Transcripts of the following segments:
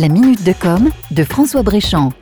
La minute de com de François Bréchamp.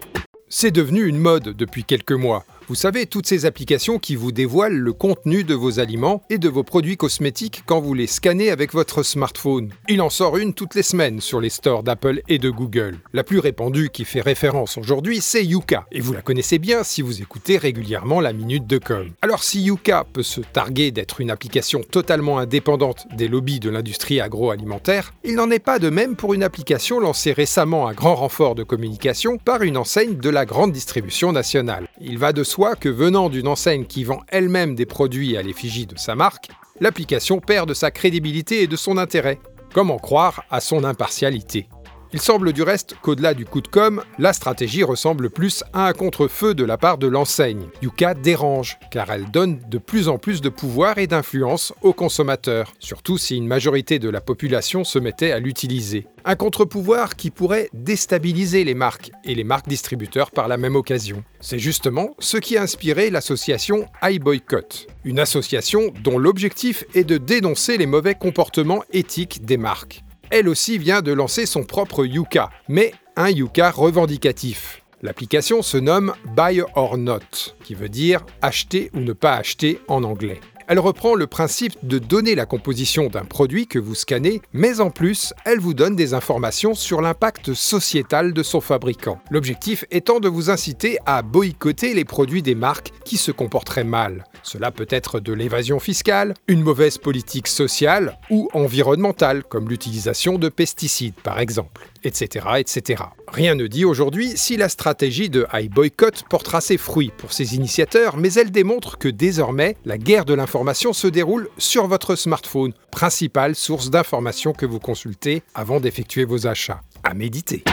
C'est devenu une mode depuis quelques mois. Vous savez, toutes ces applications qui vous dévoilent le contenu de vos aliments et de vos produits cosmétiques quand vous les scannez avec votre smartphone. Il en sort une toutes les semaines sur les stores d'Apple et de Google. La plus répandue qui fait référence aujourd'hui, c'est Yuka. Et vous la connaissez bien si vous écoutez régulièrement la Minute de Com. Alors si Yuka peut se targuer d'être une application totalement indépendante des lobbies de l'industrie agroalimentaire, il n'en est pas de même pour une application lancée récemment à grand renfort de communication par une enseigne de la grande distribution nationale. Il va de que venant d'une enseigne qui vend elle-même des produits à l'effigie de sa marque, l'application perd de sa crédibilité et de son intérêt. Comment croire à son impartialité il semble du reste qu'au-delà du coup de com', la stratégie ressemble plus à un contre-feu de la part de l'enseigne. Yuka dérange, car elle donne de plus en plus de pouvoir et d'influence aux consommateurs, surtout si une majorité de la population se mettait à l'utiliser. Un contre-pouvoir qui pourrait déstabiliser les marques et les marques distributeurs par la même occasion. C'est justement ce qui a inspiré l'association iBoycott, une association dont l'objectif est de dénoncer les mauvais comportements éthiques des marques elle aussi vient de lancer son propre Yuka, mais un Yuka revendicatif. L'application se nomme Buy or Not, qui veut dire acheter ou ne pas acheter en anglais. Elle reprend le principe de donner la composition d'un produit que vous scannez, mais en plus, elle vous donne des informations sur l'impact sociétal de son fabricant. L'objectif étant de vous inciter à boycotter les produits des marques qui se comporteraient mal. Cela peut être de l'évasion fiscale, une mauvaise politique sociale ou environnementale, comme l'utilisation de pesticides par exemple, etc., etc. Rien ne dit aujourd'hui si la stratégie de iBoycott portera ses fruits pour ses initiateurs, mais elle démontre que désormais, la guerre de l'information se déroule sur votre smartphone, principale source d'informations que vous consultez avant d'effectuer vos achats. À méditer.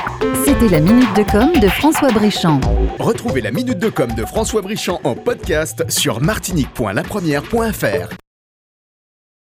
C'était la minute de com de François Bréchamp. Retrouvez la minute de com de François Bréchamp en podcast sur martinique.lapremière.fr.